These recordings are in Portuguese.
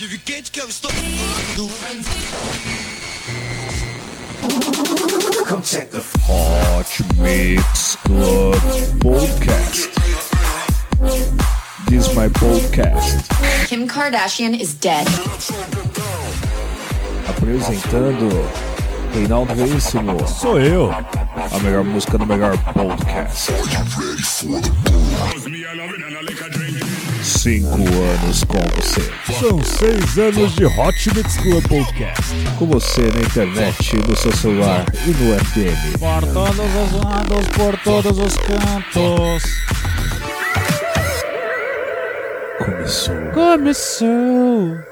bode quente que eu estou Hot Mix Club Podcast. This is my podcast. Kim Kardashian is dead. Apresentando Reinaldo Veríssimo. Sou eu. A melhor música do melhor podcast. Cinco anos com você. São seis anos de Hot Mix Club Podcast. Com você na internet, no seu celular e no FM. Por todos os lados, por todos os cantos. Começou. Começou.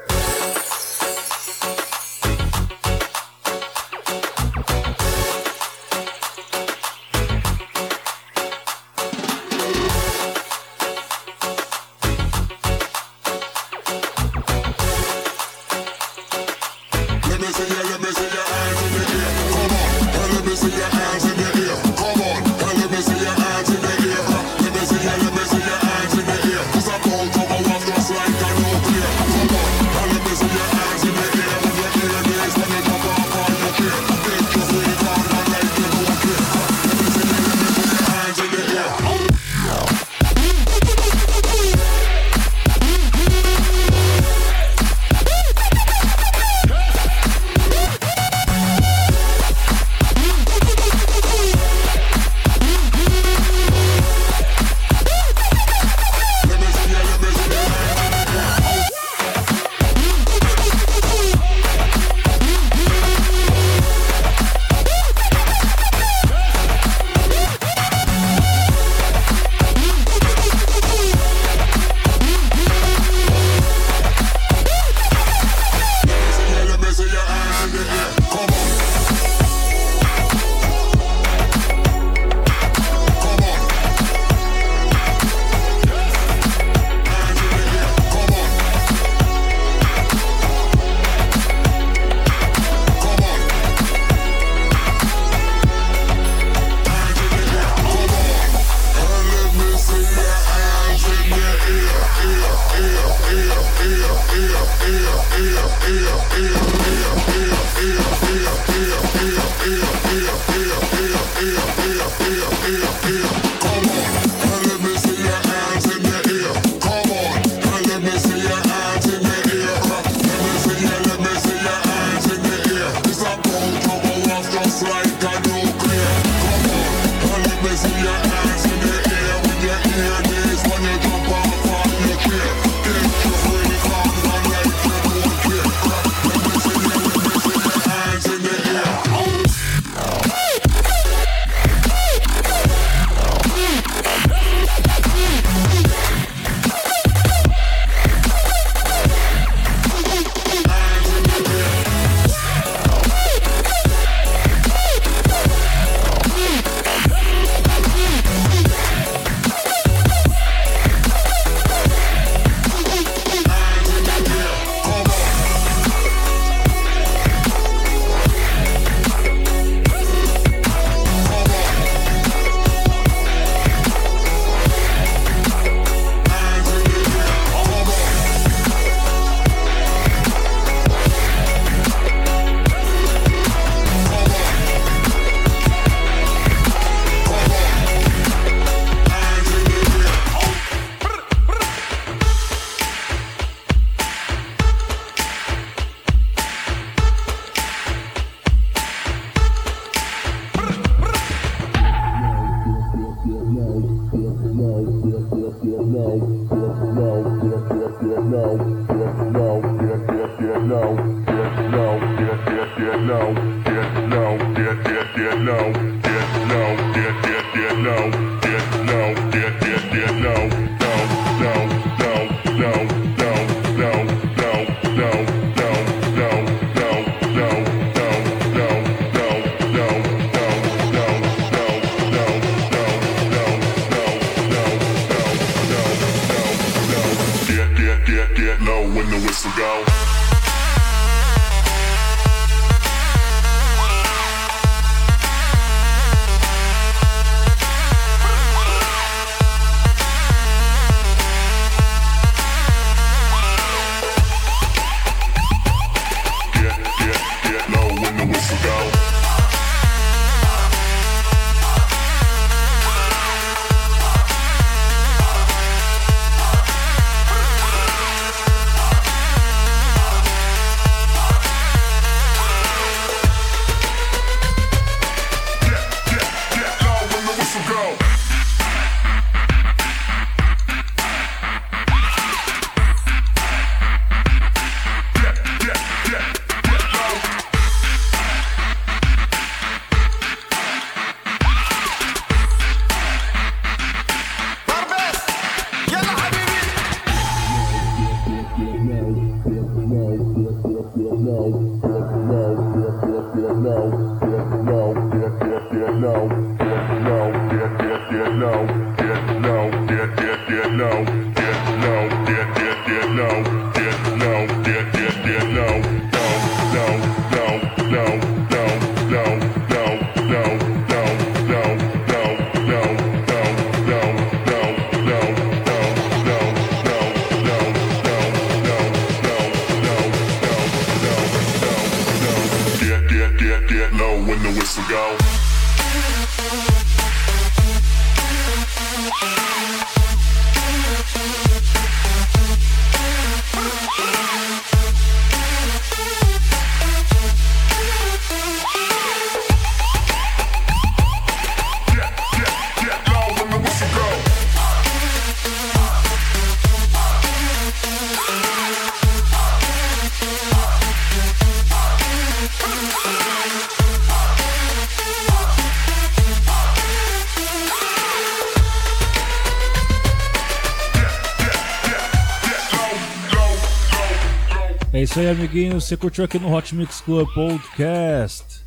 isso aí, amiguinhos. Você curtiu aqui no Hot Mix Club Podcast?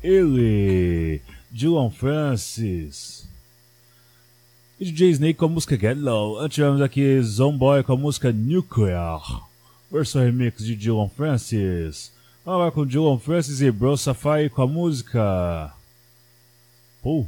Ele, Dylan Francis. E DJ Snake com a música Get Low. Antes tivemos aqui Zomboy com a música Nuclear. Versão remix de Dylan Francis. Agora com Dylan Francis e Bro Safari com a música. Pô.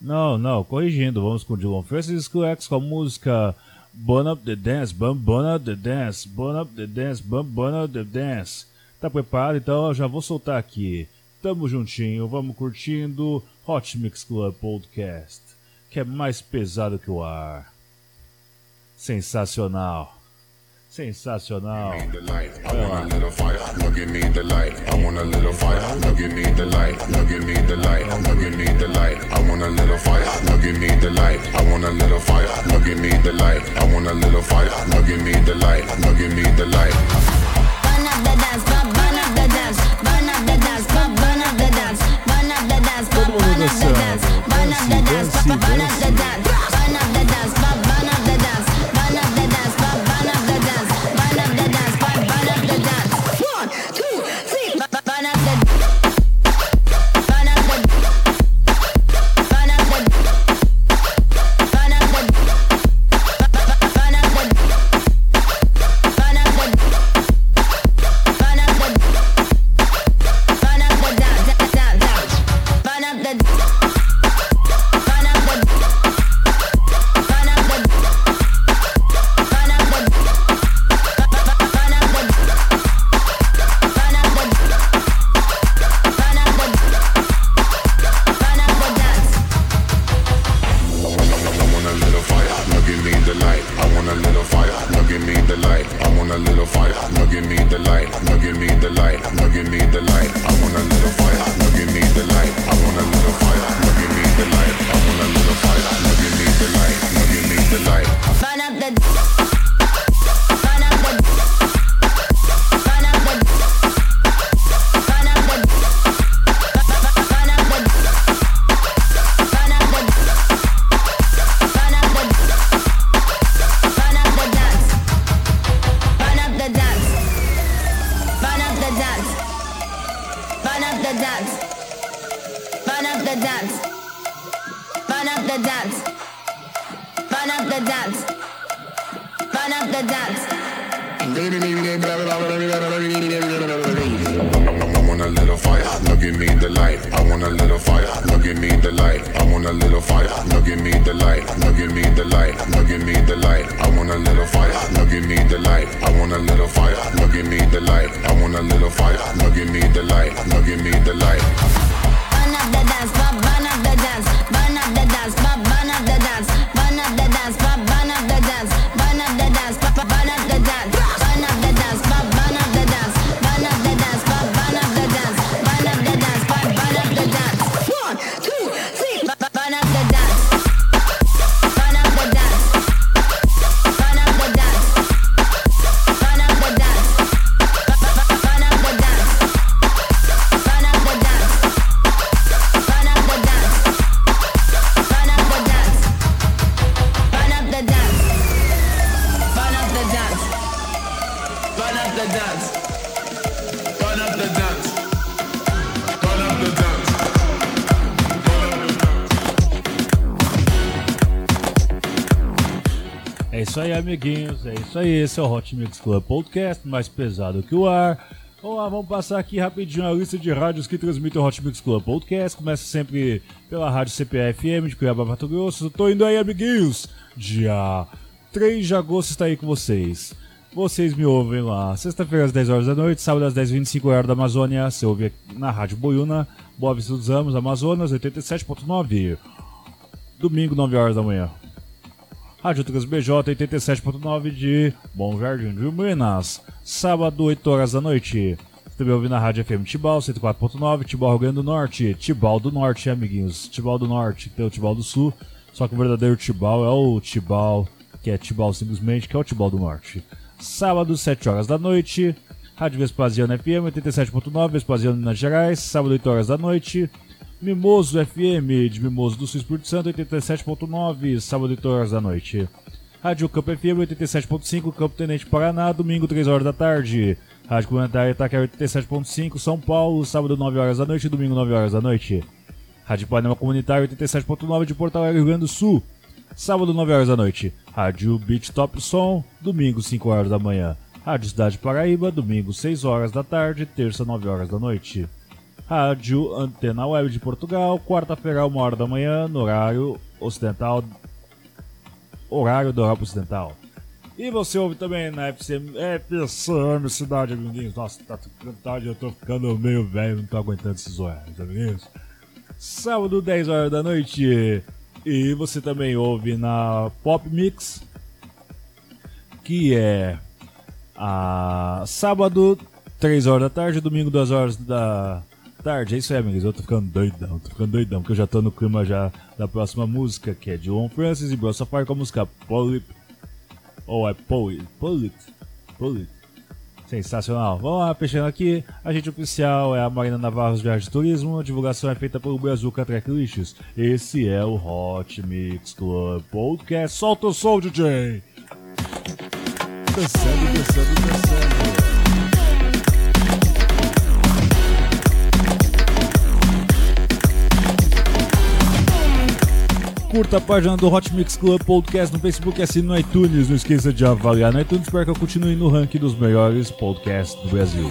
Não, não, corrigindo. Vamos com Dylan Francis e X com a música. Burn up the dance, bum, burn up the dance, burn up the dance, bum, burn up the dance. Tá preparado? Então eu já vou soltar aqui. Tamo juntinho, vamos curtindo Hot Mix Club Podcast, que é mais pesado que o ar. Sensacional. Sensacional. Todo mundo dançando. Dance, dance, dance. the light, now give me the light. One the dance. Isso aí, amiguinhos. É isso aí. Esse é o Hot Mix Club Podcast, mais pesado que o ar. Vamos lá, vamos passar aqui rapidinho a lista de rádios que transmitem o Hot Mix Club Podcast. Começa sempre pela rádio CPFM de Cuiabá, Mato Grosso. Tô indo aí, amiguinhos. Dia 3 de agosto está aí com vocês. Vocês me ouvem lá sexta-feira às 10 horas da noite, sábado às 10h25 horário da Amazônia. Você ouve na Rádio Boiuna, Boa Vista dos Ramos, Amazonas, 87.9. Domingo, 9 horas da manhã. Rádio Trans BJ 87.9 de Bom Jardim de Minas. Sábado, 8 horas da noite. Também ouve na Rádio FM Tibau 104.9, Tibau Rio Grande do Norte. Tibau do Norte, amiguinhos. Tibau do Norte, tem o Tibau do Sul. Só que o verdadeiro Tibau é o Tibau, que é Tibau simplesmente, que é o Tibau do Norte. Sábado, 7 horas da noite. Rádio Vespasiano FM 87.9, Vespasiano, Minas Gerais. Sábado, 8 horas da noite. Mimoso FM de Mimoso do Sul Espírito Santo 87.9, sábado 8 horas da noite. Rádio Campo FM 87.5, Campo Tenente Paraná, domingo 3 horas da tarde. Rádio Comunitária Itaquera 87.5, São Paulo, sábado 9 horas da noite, domingo 9 horas da noite. Rádio Panema Comunitário 87.9 de Porto Alegre, Rio Grande do Sul, sábado 9 horas da noite. Rádio Beat Top Som, domingo 5 horas da manhã. Rádio Cidade Paraíba, domingo 6 horas da tarde, terça 9 horas da noite. Rádio Antena Web de Portugal, quarta-feira, uma hora da manhã, no horário ocidental. Horário da Europa Ocidental. E você ouve também na FCM, FCM Cidade, amiguinhos. Nossa, tá tarde, eu tô ficando meio velho, não tô aguentando esses horários, amiguinhos. Sábado, 10 horas da noite. E você também ouve na Pop Mix, que é a sábado, 3 horas da tarde, domingo, 2 horas da tarde. É isso aí, amigos. Eu tô ficando doidão, tô ficando doidão, porque eu já tô no clima já da próxima música, que é de One Francis e Bro Safari com a música Polit. Ou é Poet? Polit? Polit. Sensacional. Vamos lá, fechando aqui. A gente oficial é a Marina Navarros Viagem de Turismo. A divulgação é feita pelo Brazuca Tracklists. Esse é o Hot Mix Club Podcast. Solta o som, DJ! Dançando, dançando, dançando. Curta a página do Hot Mix Club Podcast no Facebook e assine no iTunes. Não esqueça de avaliar no iTunes para que eu continue no ranking dos melhores podcasts do Brasil.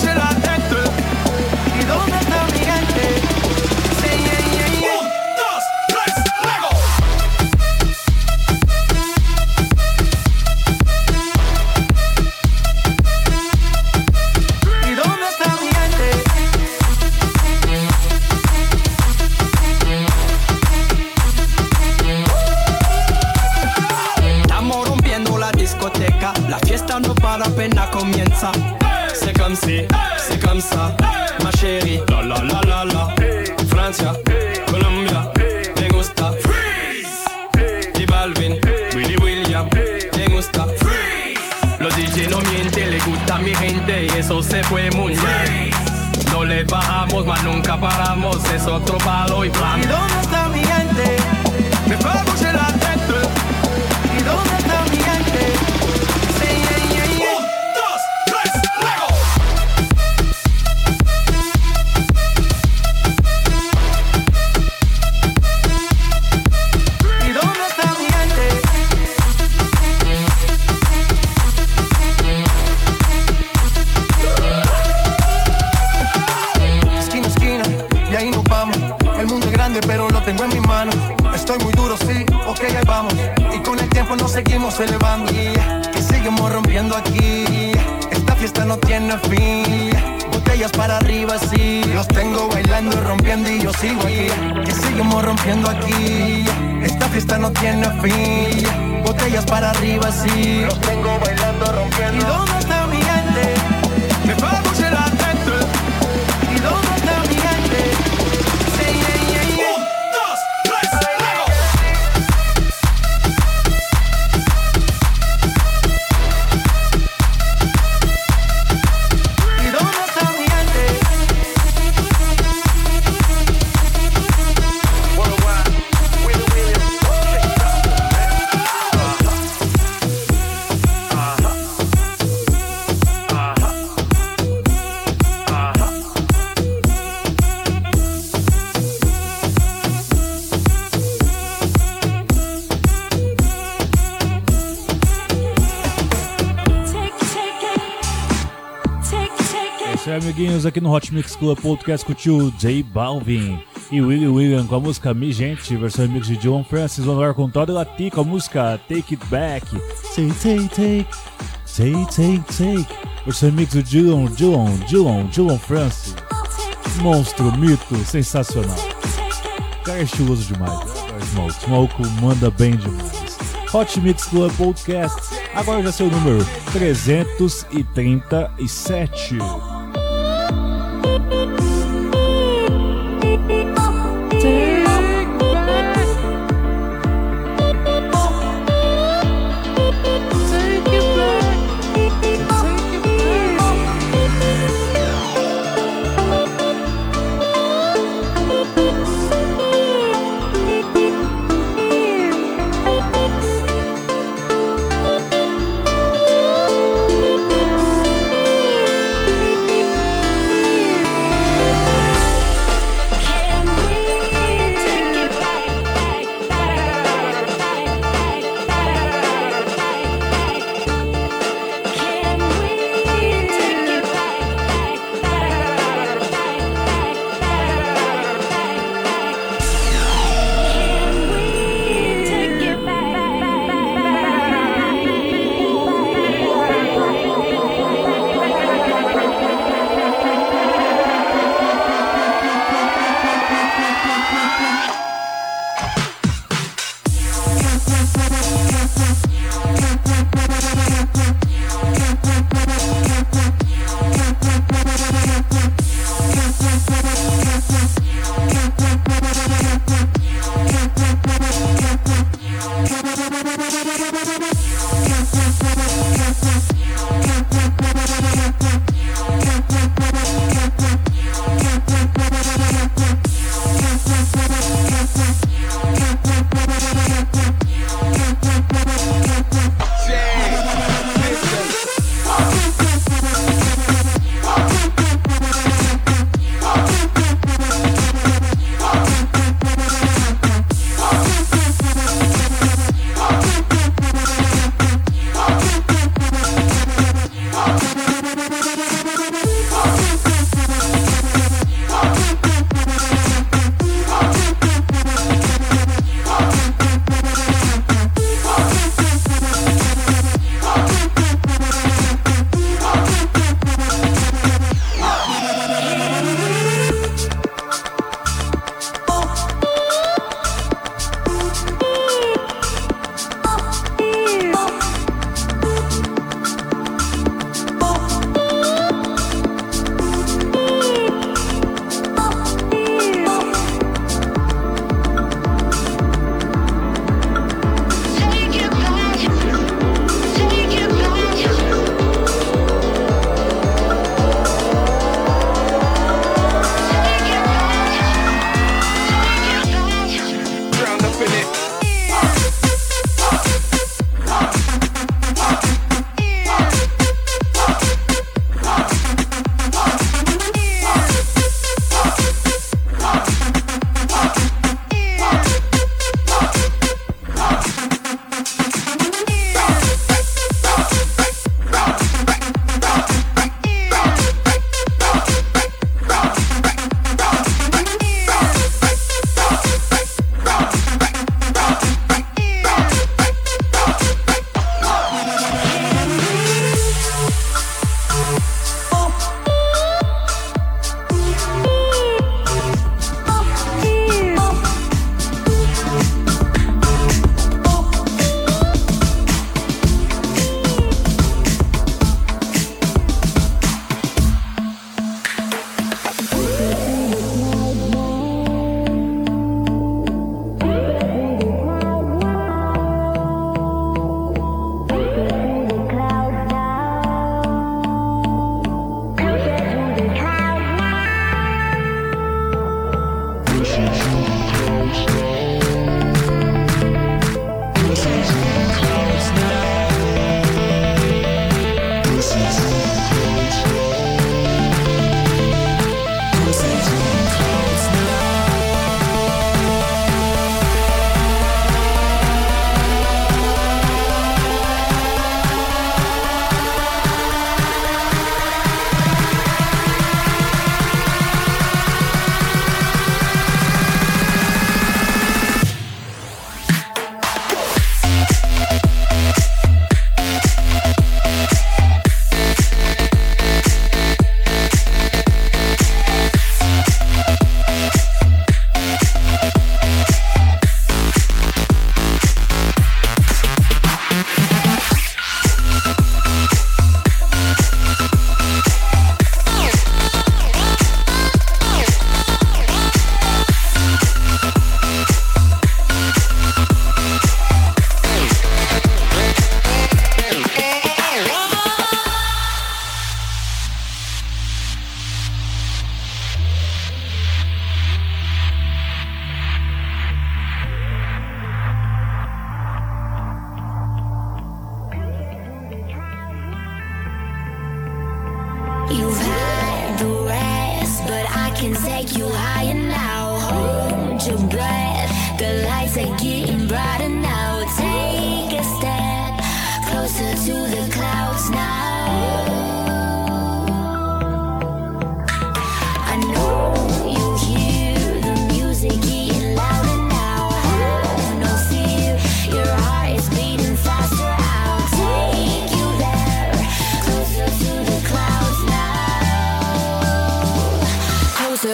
aquí. Esta fiesta no tiene fin. Botellas para arriba, sí. Los tengo bailando, ¿Y rompiendo. dónde está aqui no Hot Mix Club Podcast com o tio J Balvin e Willie William com a música Mi Gente, versão remix de John Francis, vamos agora com Todd Lati com a música Take It Back. Say, take, take, say, take, take. Versão remix do Dylan, Dylan, Dylan, Dylan Francis. Monstro, mito, sensacional. O cara é estiloso demais. Smoke, Smoke manda bem demais. Hot Mix Club Podcast, agora já seu número 337. You.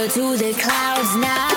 To the clouds now.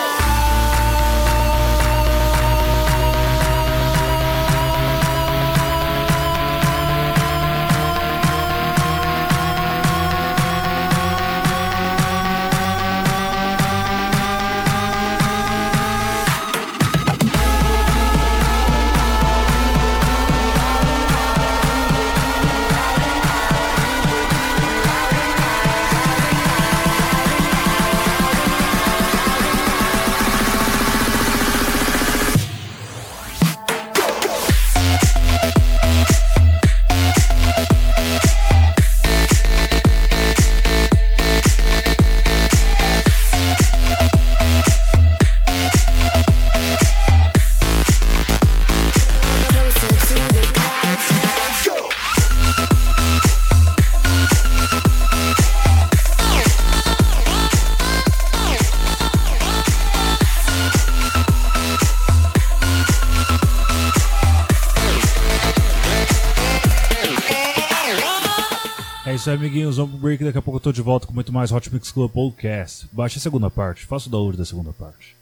Isso aí, amiguinhos. Vamos pro break. Daqui a pouco eu tô de volta com muito mais Hot Mix Club Podcast. Baixe a segunda parte. Faça o download da segunda parte.